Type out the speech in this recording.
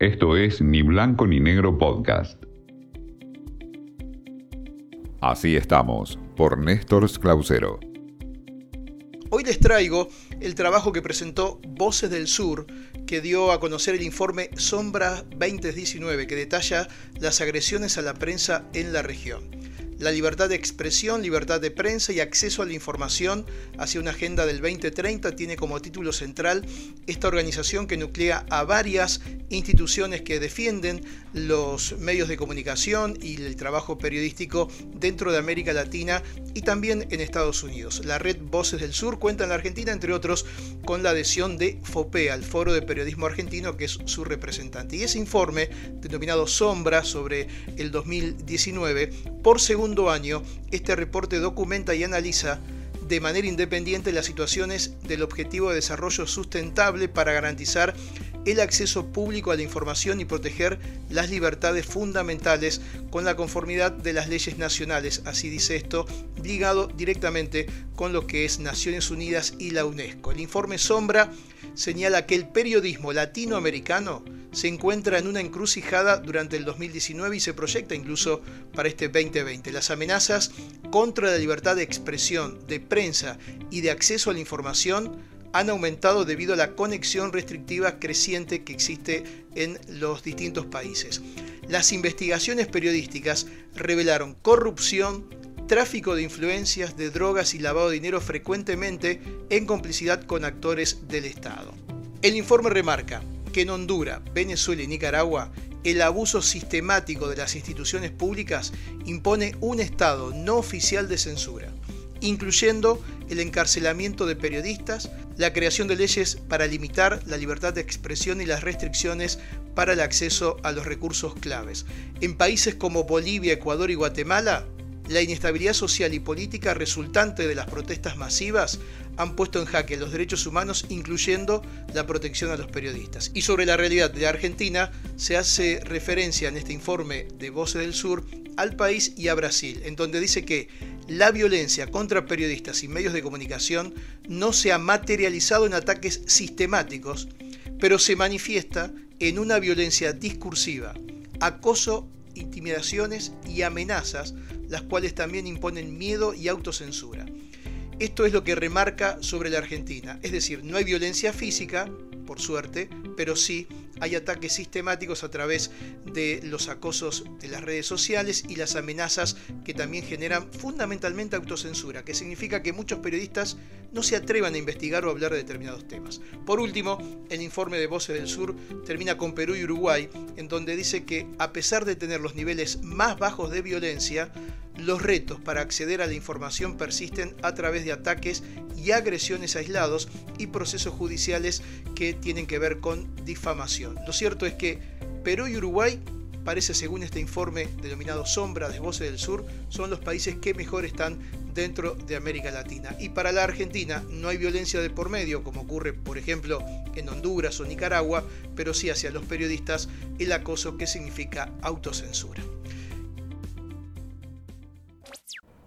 Esto es Ni Blanco ni Negro Podcast. Así estamos, por Néstor Clausero. Hoy les traigo el trabajo que presentó Voces del Sur, que dio a conocer el informe Sombra 2019, que detalla las agresiones a la prensa en la región la libertad de expresión, libertad de prensa y acceso a la información hacia una agenda del 2030 tiene como título central esta organización que nuclea a varias instituciones que defienden los medios de comunicación y el trabajo periodístico dentro de América Latina y también en Estados Unidos. La red Voces del Sur cuenta en la Argentina, entre otros, con la adhesión de FOPEA, el Foro de Periodismo Argentino, que es su representante. Y ese informe, denominado Sombra sobre el 2019, por segundo año, este reporte documenta y analiza de manera independiente las situaciones del Objetivo de Desarrollo Sustentable para garantizar el acceso público a la información y proteger las libertades fundamentales con la conformidad de las leyes nacionales, así dice esto, ligado directamente con lo que es Naciones Unidas y la UNESCO. El informe Sombra señala que el periodismo latinoamericano se encuentra en una encrucijada durante el 2019 y se proyecta incluso para este 2020. Las amenazas contra la libertad de expresión, de prensa y de acceso a la información han aumentado debido a la conexión restrictiva creciente que existe en los distintos países. Las investigaciones periodísticas revelaron corrupción, tráfico de influencias, de drogas y lavado de dinero frecuentemente en complicidad con actores del Estado. El informe remarca que en Honduras, Venezuela y Nicaragua el abuso sistemático de las instituciones públicas impone un estado no oficial de censura, incluyendo el encarcelamiento de periodistas, la creación de leyes para limitar la libertad de expresión y las restricciones para el acceso a los recursos claves. En países como Bolivia, Ecuador y Guatemala, la inestabilidad social y política resultante de las protestas masivas han puesto en jaque los derechos humanos, incluyendo la protección a los periodistas. Y sobre la realidad de Argentina, se hace referencia en este informe de Voces del Sur al país y a Brasil, en donde dice que la violencia contra periodistas y medios de comunicación no se ha materializado en ataques sistemáticos, pero se manifiesta en una violencia discursiva, acoso, intimidaciones y amenazas las cuales también imponen miedo y autocensura. Esto es lo que remarca sobre la Argentina, es decir, no hay violencia física, por suerte, pero sí hay ataques sistemáticos a través de los acosos de las redes sociales y las amenazas que también generan fundamentalmente autocensura, que significa que muchos periodistas no se atrevan a investigar o hablar de determinados temas. Por último, el informe de Voces del Sur termina con Perú y Uruguay, en donde dice que a pesar de tener los niveles más bajos de violencia, los retos para acceder a la información persisten a través de ataques y agresiones aislados y procesos judiciales que tienen que ver con difamación. Lo cierto es que Perú y Uruguay parece según este informe denominado Sombra de Voces del Sur, son los países que mejor están dentro de América Latina. Y para la Argentina no hay violencia de por medio, como ocurre por ejemplo en Honduras o Nicaragua, pero sí hacia los periodistas el acoso que significa autocensura.